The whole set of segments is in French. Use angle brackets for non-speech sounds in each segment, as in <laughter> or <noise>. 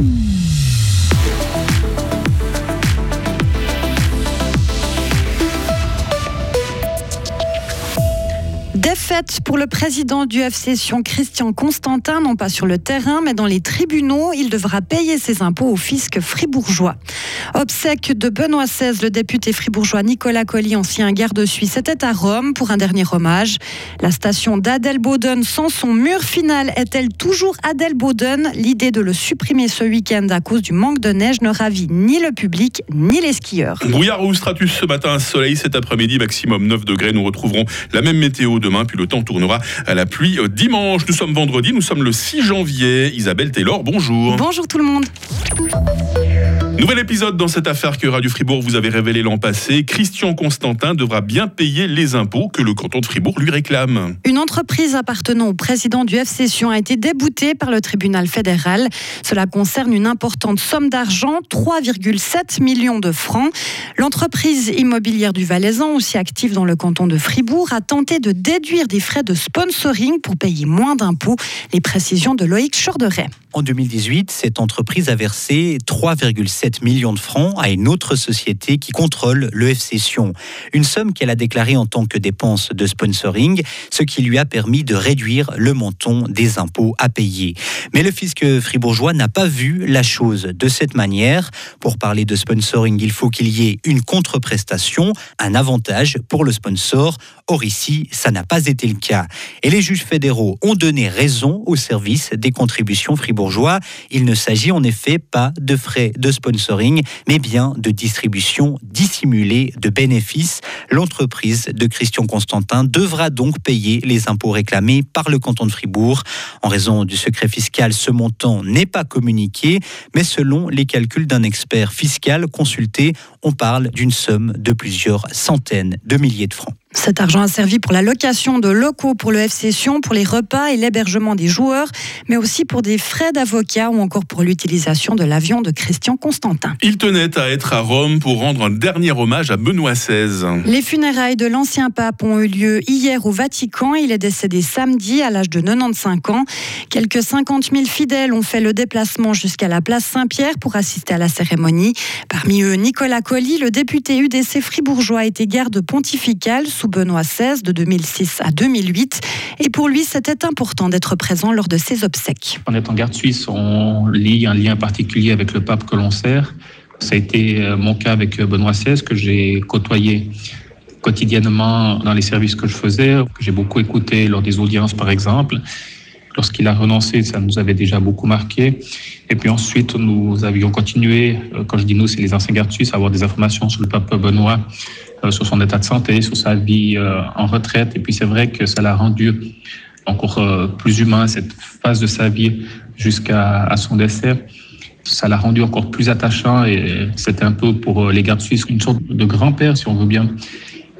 Mm-hmm. Défaite pour le président du FC Sion, Christian Constantin, non pas sur le terrain, mais dans les tribunaux. Il devra payer ses impôts au fisc fribourgeois. Obsèque de Benoît XVI, le député fribourgeois Nicolas Colli, ancien garde suisse, était à Rome pour un dernier hommage. La station d'Adelboden, sans son mur final, est-elle toujours Adelboden L'idée de le supprimer ce week-end à cause du manque de neige ne ravit ni le public ni les skieurs. Brouillard ou stratus ce matin, soleil cet après-midi, maximum 9 degrés. Nous retrouverons la même météo puis le temps tournera à la pluie dimanche. Nous sommes vendredi, nous sommes le 6 janvier. Isabelle Taylor, bonjour. Bonjour tout le monde. Nouvel épisode dans cette affaire que Radio Fribourg vous avez révélé l'an passé. Christian Constantin devra bien payer les impôts que le canton de Fribourg lui réclame. Une entreprise appartenant au président du FC Sion a été déboutée par le tribunal fédéral. Cela concerne une importante somme d'argent, 3,7 millions de francs. L'entreprise immobilière du Valaisan, aussi active dans le canton de Fribourg, a tenté de déduire des frais de sponsoring pour payer moins d'impôts. Les précisions de Loïc Chorderet. En 2018, cette entreprise a versé 3,7 millions de francs à une autre société qui contrôle le FC Sion. Une somme qu'elle a déclarée en tant que dépense de sponsoring, ce qui lui a permis de réduire le montant des impôts à payer. Mais le fisc fribourgeois n'a pas vu la chose de cette manière. Pour parler de sponsoring, il faut qu'il y ait une contre-prestation, un avantage pour le sponsor. Or ici, ça n'a pas été le cas. Et les juges fédéraux ont donné raison au service des contributions fribourgeoises il ne s'agit en effet pas de frais de sponsoring, mais bien de distribution dissimulée de bénéfices. L'entreprise de Christian Constantin devra donc payer les impôts réclamés par le canton de Fribourg. En raison du secret fiscal, ce montant n'est pas communiqué, mais selon les calculs d'un expert fiscal consulté, on parle d'une somme de plusieurs centaines de milliers de francs. Cet argent a servi pour la location de locaux pour le FC Sion, pour les repas et l'hébergement des joueurs, mais aussi pour des frais d'avocat ou encore pour l'utilisation de l'avion de Christian Constantin. Il tenait à être à Rome pour rendre un dernier hommage à Benoît XVI. Les funérailles de l'ancien pape ont eu lieu hier au Vatican. Il est décédé samedi à l'âge de 95 ans. Quelques 50 000 fidèles ont fait le déplacement jusqu'à la place Saint-Pierre pour assister à la cérémonie. Parmi eux, Nicolas Colli, le député UDC fribourgeois, était garde pontificale sous Benoît XVI de 2006 à 2008. Et pour lui, c'était important d'être présent lors de ses obsèques. En étant garde suisse, on lie un lien particulier avec le pape que l'on sert. Ça a été euh, mon cas avec Benoît XVI que j'ai côtoyé quotidiennement dans les services que je faisais, que j'ai beaucoup écouté lors des audiences par exemple. Lorsqu'il a renoncé, ça nous avait déjà beaucoup marqué. Et puis ensuite, nous avions continué, euh, quand je dis nous, c'est les anciens gardes suisses, à avoir des informations sur le pape Benoît euh, sur son état de santé, sur sa vie euh, en retraite. Et puis c'est vrai que ça l'a rendu encore plus humain, cette phase de sa vie jusqu'à son décès. Ça l'a rendu encore plus attachant et c'était un peu pour les gardes suisses une sorte de grand-père, si on veut bien.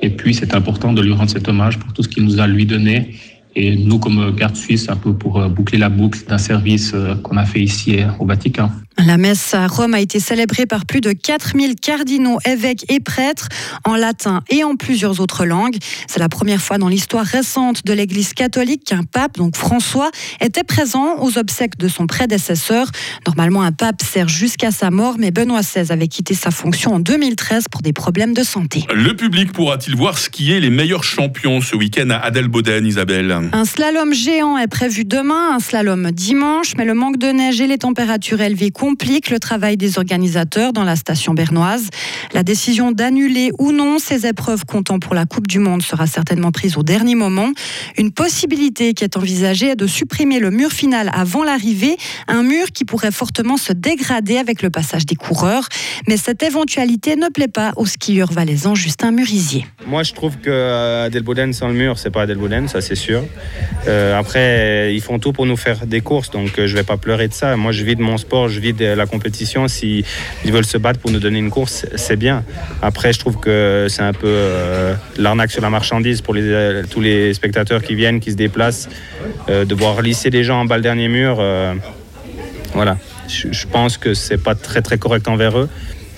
Et puis c'est important de lui rendre cet hommage pour tout ce qu'il nous a lui donné et nous, comme garde suisse, un peu pour boucler la boucle d'un service qu'on a fait ici au Vatican. La messe à Rome a été célébrée par plus de 4000 cardinaux, évêques et prêtres en latin et en plusieurs autres langues. C'est la première fois dans l'histoire récente de l'Église catholique qu'un pape, donc François, était présent aux obsèques de son prédécesseur. Normalement, un pape sert jusqu'à sa mort, mais Benoît XVI avait quitté sa fonction en 2013 pour des problèmes de santé. Le public pourra-t-il voir skier les meilleurs champions ce week-end à Adelboden, Isabelle? Un slalom géant est prévu demain, un slalom dimanche, mais le manque de neige et les températures élevées complique le travail des organisateurs dans la station bernoise. La décision d'annuler ou non ces épreuves comptant pour la Coupe du Monde sera certainement prise au dernier moment. Une possibilité qui est envisagée est de supprimer le mur final avant l'arrivée, un mur qui pourrait fortement se dégrader avec le passage des coureurs. Mais cette éventualité ne plaît pas au skieur valaisan Justin Murisier. Moi, je trouve que euh, Adelboden sans le mur, c'est pas Adelboden, ça c'est sûr. Euh, après, ils font tout pour nous faire des courses, donc euh, je vais pas pleurer de ça. Moi, je vis de mon sport, je vis la compétition. S'ils veulent se battre pour nous donner une course, c'est bien. Après, je trouve que c'est un peu euh, l'arnaque sur la marchandise pour les, tous les spectateurs qui viennent, qui se déplacent, euh, de voir lisser des gens en bas le dernier mur. Euh, voilà, je, je pense que c'est pas très très correct envers eux.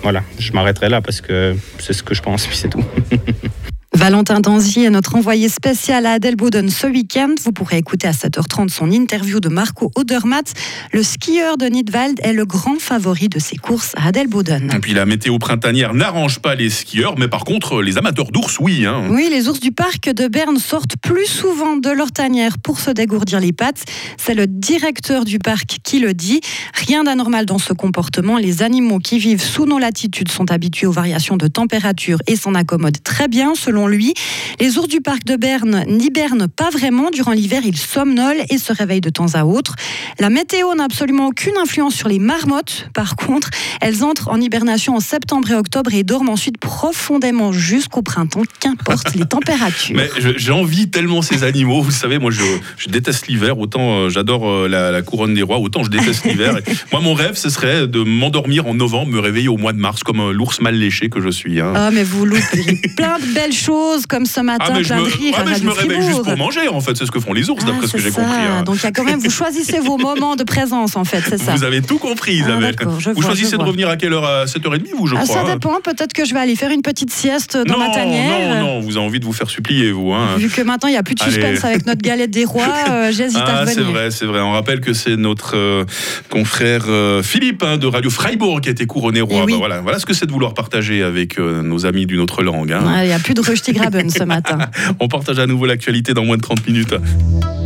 Voilà, je m'arrêterai là parce que c'est ce que je pense, puis c'est tout. <laughs> Valentin Danzy est notre envoyé spécial à Adelboden ce week-end. Vous pourrez écouter à 7h30 son interview de Marco Odermatt. Le skieur de Nidwald est le grand favori de ses courses à Adelboden. Et puis la météo printanière n'arrange pas les skieurs, mais par contre les amateurs d'ours, oui. Hein. Oui, les ours du parc de Berne sortent plus souvent de leur tanière pour se dégourdir les pattes. C'est le directeur du parc qui le dit. Rien d'anormal dans ce comportement. Les animaux qui vivent sous nos latitudes sont habitués aux variations de température et s'en accommodent très bien, selon lui. Les ours du parc de Berne n'hibernent pas vraiment. Durant l'hiver, ils somnolent et se réveillent de temps à autre. La météo n'a absolument aucune influence sur les marmottes. Par contre, elles entrent en hibernation en septembre et octobre et dorment ensuite profondément jusqu'au printemps, qu'importe les <laughs> températures. Mais j'ai envie tellement ces animaux. Vous savez, moi, je, je déteste l'hiver. Autant euh, j'adore euh, la, couronne des rois, autant je déteste l'hiver. <laughs> moi, mon rêve, ce serait de m'endormir en novembre, me réveiller au mois de mars comme euh, l'ours mal léché que je suis. Hein. Ah, mais vous loupez plein de belles choses comme ce matin, ah, plein je me, de rires. ah, mais je me réveille juste pour manger, en fait. C'est ce que font les ours, d'après Ah, ce que j'ai compris. hein. Donc il y a quand même, vous choisissez vos <laughs> moments de présence en fait, c'est ça. Vous avez tout compris, Ah, Isabelle. vous vois, choisissez de vois. revenir à quelle heure À 7h30, vous, je Ah, crois. ça hein. dépend, peut-être que je vais aller faire une petite sieste dans non, ma tanière. non, non, vous avez envie de vous faire supplier, vous. Hein. Vu que maintenant il n'y a plus de suspense Allez. avec notre galette des rois, <laughs> euh, j'hésite à Ah, c'est revenir. vrai, c'est vrai. On rappelle que c'est notre euh, confrère euh, Philippe hein, de Radio Freiburg qui a été couronné roi. Eh oui. Bah, voilà, voilà ce que c'est de vouloir partager avec nos amis d'une autre langue. Il n'y a plus de Rusty <laughs> Graben ce matin. <laughs> On partage à nouveau l'actualité dans moins de 30 minutes.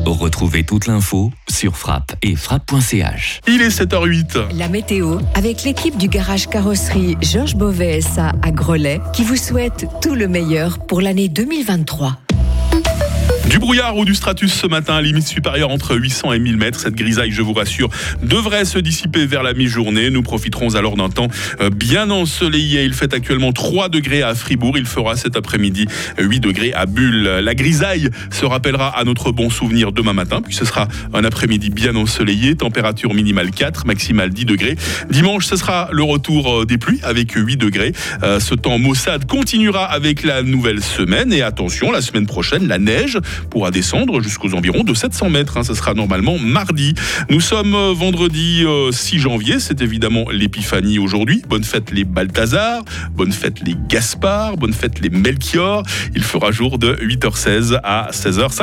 Retrouvez toute l'info sur frappe et frappe.ch. Il est 7h08. La météo avec l'équipe du garage carrosserie Georges Beauvais SA à Grelais qui vous souhaite tout le meilleur pour l'année 2023. Du brouillard ou du stratus ce matin, limite supérieure entre 800 et 1000 mètres. Cette grisaille, je vous rassure, devrait se dissiper vers la mi-journée. Nous profiterons alors d'un temps euh, bien ensoleillé. Il fait actuellement 3 degrés à Fribourg. Il fera cet après-midi 8 degrés à Bulle. La grisaille se rappellera à notre bon souvenir demain matin, puis ce sera un après-midi bien ensoleillé. Température minimale 4, maximale 10 degrés. Dimanche, ce sera le retour euh, des pluies avec 8 degrés. Euh, Ce temps maussade continuera avec la nouvelle semaine. Et attention, la semaine prochaine, la neige pourra descendre jusqu'aux environs de 700 mètres. hein. Ce sera normalement mardi. Nous sommes euh, vendredi euh, 6 janvier. C'est évidemment l'épiphanie aujourd'hui. Bonne fête les Balthazar. Bonne fête les Gaspard. Bonne fête les Melchior. Il fera jour de 8h16 à 16h50.